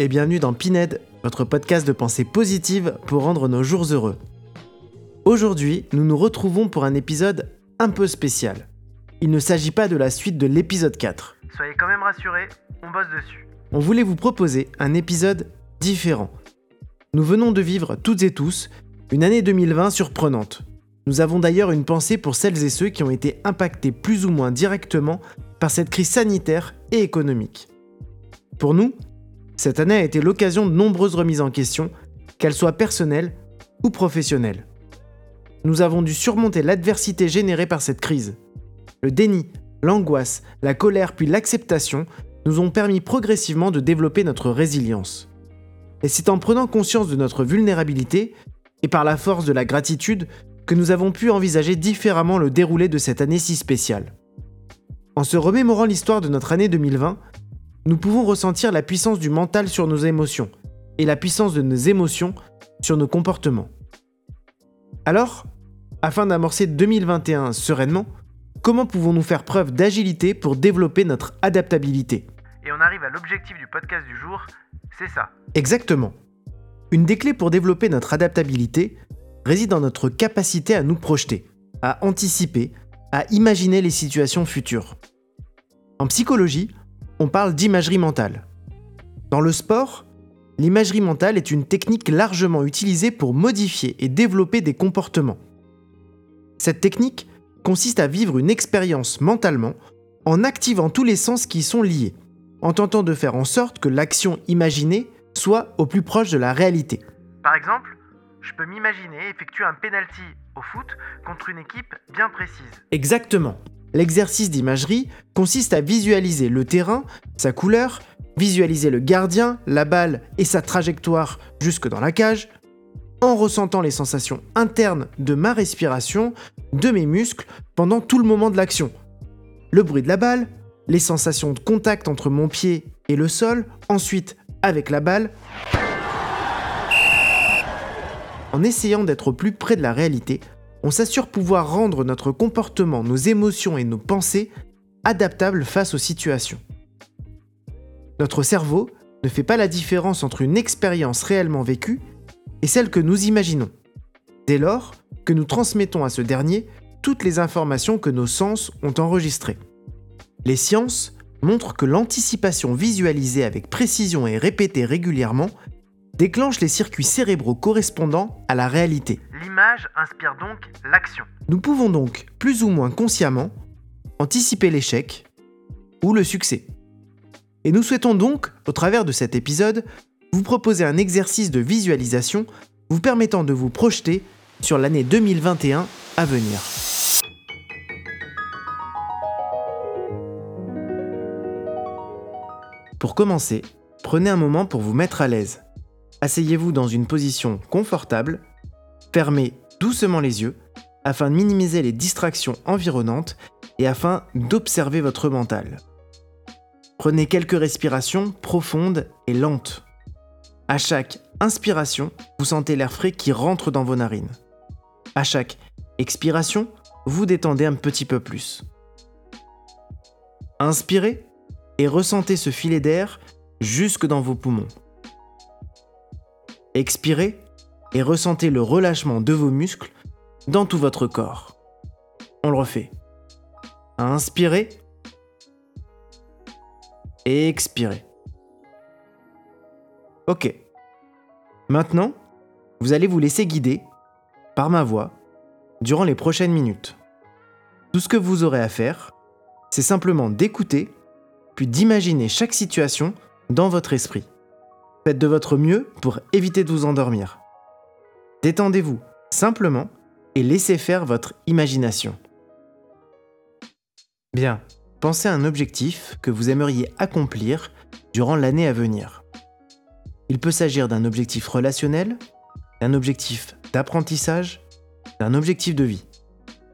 et bienvenue dans Pined, votre podcast de pensée positive pour rendre nos jours heureux. Aujourd'hui, nous nous retrouvons pour un épisode un peu spécial. Il ne s'agit pas de la suite de l'épisode 4. Soyez quand même rassurés, on bosse dessus. On voulait vous proposer un épisode différent. Nous venons de vivre toutes et tous une année 2020 surprenante. Nous avons d'ailleurs une pensée pour celles et ceux qui ont été impactés plus ou moins directement par cette crise sanitaire et économique. Pour nous, cette année a été l'occasion de nombreuses remises en question, qu'elles soient personnelles ou professionnelles. Nous avons dû surmonter l'adversité générée par cette crise. Le déni, l'angoisse, la colère puis l'acceptation nous ont permis progressivement de développer notre résilience. Et c'est en prenant conscience de notre vulnérabilité et par la force de la gratitude que nous avons pu envisager différemment le déroulé de cette année si spéciale. En se remémorant l'histoire de notre année 2020, nous pouvons ressentir la puissance du mental sur nos émotions et la puissance de nos émotions sur nos comportements. Alors, afin d'amorcer 2021 sereinement, comment pouvons-nous faire preuve d'agilité pour développer notre adaptabilité? Et on arrive à l'objectif du podcast du jour, c'est ça. Exactement. Une des clés pour développer notre adaptabilité réside dans notre capacité à nous projeter, à anticiper, à imaginer les situations futures. En psychologie, on parle d'imagerie mentale. Dans le sport, l'imagerie mentale est une technique largement utilisée pour modifier et développer des comportements. Cette technique consiste à vivre une expérience mentalement en activant tous les sens qui y sont liés, en tentant de faire en sorte que l'action imaginée soit au plus proche de la réalité. Par exemple, je peux m'imaginer effectuer un penalty au foot contre une équipe bien précise. Exactement. L'exercice d'imagerie consiste à visualiser le terrain, sa couleur, visualiser le gardien, la balle et sa trajectoire jusque dans la cage, en ressentant les sensations internes de ma respiration, de mes muscles pendant tout le moment de l'action. Le bruit de la balle, les sensations de contact entre mon pied et le sol, ensuite avec la balle. En essayant d'être au plus près de la réalité, on s'assure pouvoir rendre notre comportement, nos émotions et nos pensées adaptables face aux situations. Notre cerveau ne fait pas la différence entre une expérience réellement vécue et celle que nous imaginons, dès lors que nous transmettons à ce dernier toutes les informations que nos sens ont enregistrées. Les sciences montrent que l'anticipation visualisée avec précision et répétée régulièrement déclenche les circuits cérébraux correspondant à la réalité. L'image inspire donc l'action. Nous pouvons donc, plus ou moins consciemment, anticiper l'échec ou le succès. Et nous souhaitons donc, au travers de cet épisode, vous proposer un exercice de visualisation vous permettant de vous projeter sur l'année 2021 à venir. Pour commencer, prenez un moment pour vous mettre à l'aise. Asseyez-vous dans une position confortable, fermez doucement les yeux afin de minimiser les distractions environnantes et afin d'observer votre mental. Prenez quelques respirations profondes et lentes. À chaque inspiration, vous sentez l'air frais qui rentre dans vos narines. À chaque expiration, vous détendez un petit peu plus. Inspirez et ressentez ce filet d'air jusque dans vos poumons. Expirez et ressentez le relâchement de vos muscles dans tout votre corps. On le refait. Inspirez. Et expirez. Ok. Maintenant, vous allez vous laisser guider par ma voix durant les prochaines minutes. Tout ce que vous aurez à faire, c'est simplement d'écouter, puis d'imaginer chaque situation dans votre esprit. Faites de votre mieux pour éviter de vous endormir. Détendez-vous simplement et laissez faire votre imagination. Bien, pensez à un objectif que vous aimeriez accomplir durant l'année à venir. Il peut s'agir d'un objectif relationnel, d'un objectif d'apprentissage, d'un objectif de vie.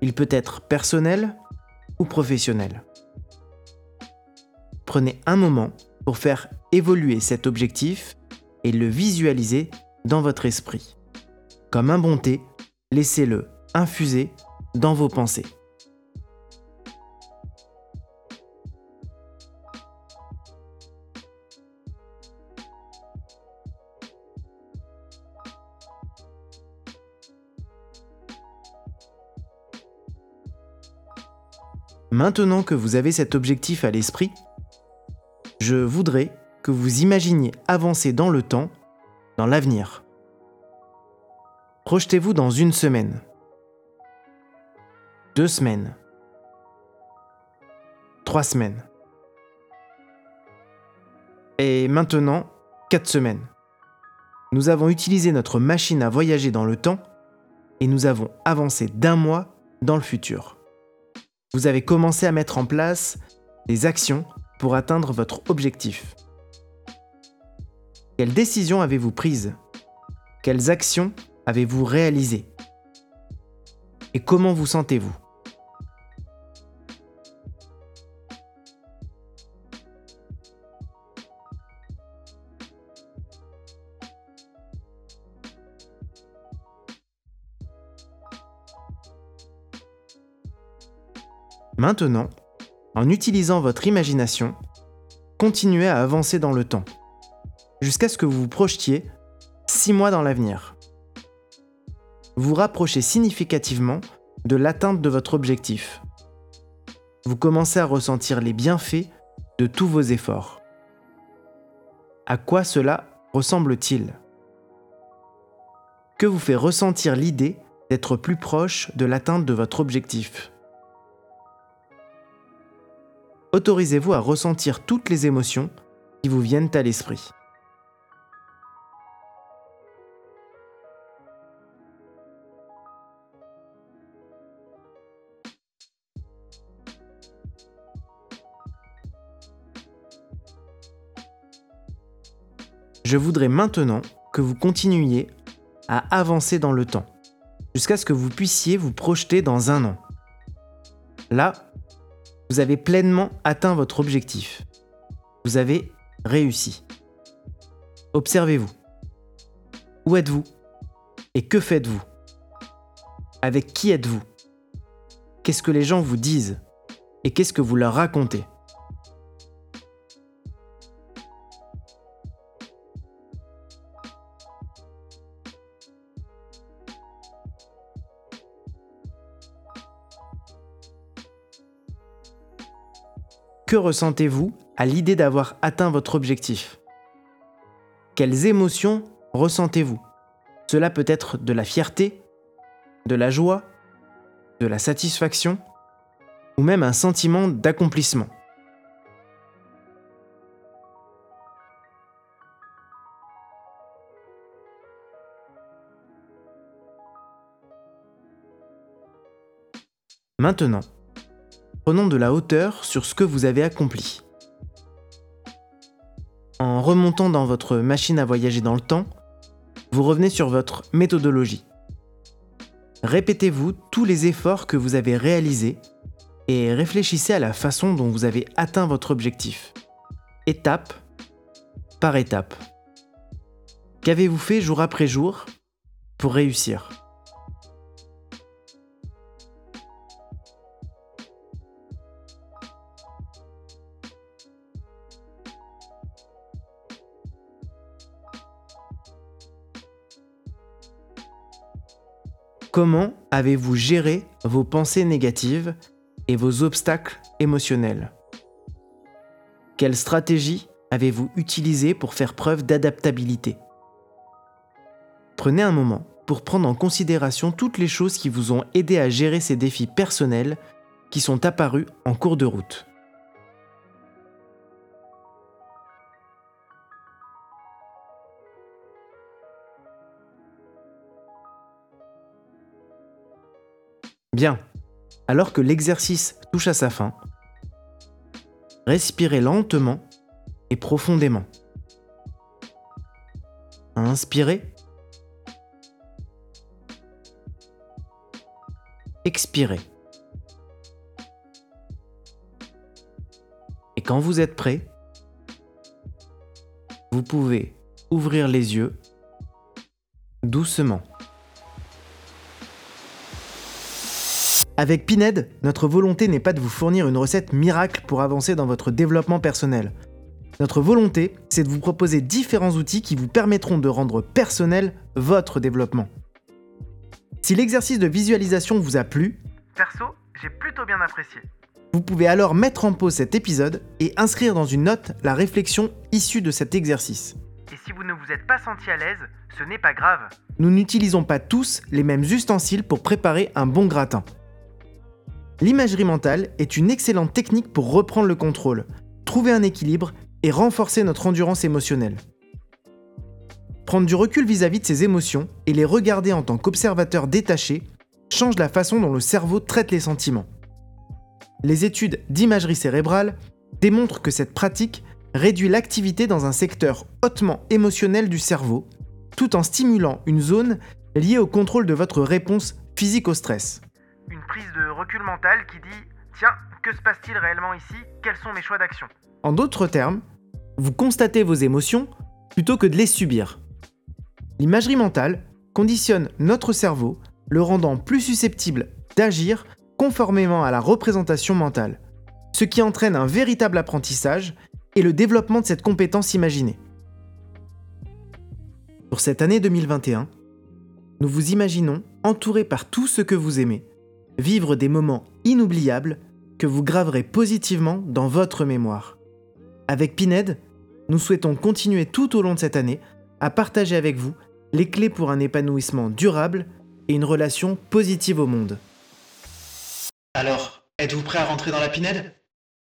Il peut être personnel ou professionnel. Prenez un moment pour faire évoluer cet objectif et le visualiser dans votre esprit. Comme un bonté, laissez-le infuser dans vos pensées. Maintenant que vous avez cet objectif à l'esprit, je voudrais que vous imaginiez avancer dans le temps, dans l'avenir. Projetez-vous dans une semaine, deux semaines, trois semaines. Et maintenant, quatre semaines. Nous avons utilisé notre machine à voyager dans le temps et nous avons avancé d'un mois dans le futur. Vous avez commencé à mettre en place des actions pour atteindre votre objectif. Quelles décisions avez-vous prises? Quelles actions avez-vous réalisées? Et comment vous sentez-vous? Maintenant, en utilisant votre imagination, continuez à avancer dans le temps, jusqu'à ce que vous vous projetiez 6 mois dans l'avenir. Vous rapprochez significativement de l'atteinte de votre objectif. Vous commencez à ressentir les bienfaits de tous vos efforts. À quoi cela ressemble-t-il? Que vous fait ressentir l'idée d'être plus proche de l'atteinte de votre objectif? Autorisez-vous à ressentir toutes les émotions qui vous viennent à l'esprit. Je voudrais maintenant que vous continuiez à avancer dans le temps, jusqu'à ce que vous puissiez vous projeter dans un an. Là, vous avez pleinement atteint votre objectif. Vous avez réussi. Observez-vous. Où êtes-vous? Et que faites-vous? Avec qui êtes-vous? Qu'est-ce que les gens vous disent? Et qu'est-ce que vous leur racontez? Que ressentez-vous à l'idée d'avoir atteint votre objectif? Quelles émotions ressentez-vous? Cela peut être de la fierté, de la joie, de la satisfaction ou même un sentiment d'accomplissement. Maintenant, Prenons de la hauteur sur ce que vous avez accompli. En remontant dans votre machine à voyager dans le temps, vous revenez sur votre méthodologie. Répétez-vous tous les efforts que vous avez réalisés et réfléchissez à la façon dont vous avez atteint votre objectif, étape par étape. Qu'avez-vous fait jour après jour pour réussir? Comment avez-vous géré vos pensées négatives et vos obstacles émotionnels? Quelle stratégie avez-vous utilisée pour faire preuve d'adaptabilité? Prenez un moment pour prendre en considération toutes les choses qui vous ont aidé à gérer ces défis personnels qui sont apparus en cours de route. Bien. Alors que l'exercice touche à sa fin, respirez lentement et profondément. Inspirez. Expirez. Et quand vous êtes prêt, vous pouvez ouvrir les yeux doucement. Avec Pined, notre volonté n'est pas de vous fournir une recette miracle pour avancer dans votre développement personnel. Notre volonté, c'est de vous proposer différents outils qui vous permettront de rendre personnel votre développement. Si l'exercice de visualisation vous a plu, perso, j'ai plutôt bien apprécié. Vous pouvez alors mettre en pause cet épisode et inscrire dans une note la réflexion issue de cet exercice. Et si vous ne vous êtes pas senti à l'aise, ce n'est pas grave. Nous n'utilisons pas tous les mêmes ustensiles pour préparer un bon gratin. L'imagerie mentale est une excellente technique pour reprendre le contrôle, trouver un équilibre et renforcer notre endurance émotionnelle. Prendre du recul vis-à-vis de ses émotions et les regarder en tant qu'observateur détaché change la façon dont le cerveau traite les sentiments. Les études d'imagerie cérébrale démontrent que cette pratique réduit l'activité dans un secteur hautement émotionnel du cerveau, tout en stimulant une zone liée au contrôle de votre réponse physique au stress. Une prise de recul mental qui dit Tiens, que se passe-t-il réellement ici? Quels sont mes choix d'action? En d'autres termes, vous constatez vos émotions plutôt que de les subir. L'imagerie mentale conditionne notre cerveau, le rendant plus susceptible d'agir conformément à la représentation mentale, ce qui entraîne un véritable apprentissage et le développement de cette compétence imaginée. Pour cette année 2021, nous vous imaginons entouré par tout ce que vous aimez, vivre des moments inoubliables que vous graverez positivement dans votre mémoire. Avec Pined, nous souhaitons continuer tout au long de cette année à partager avec vous les clés pour un épanouissement durable et une relation positive au monde. Alors, êtes-vous prêt à rentrer dans la Pinède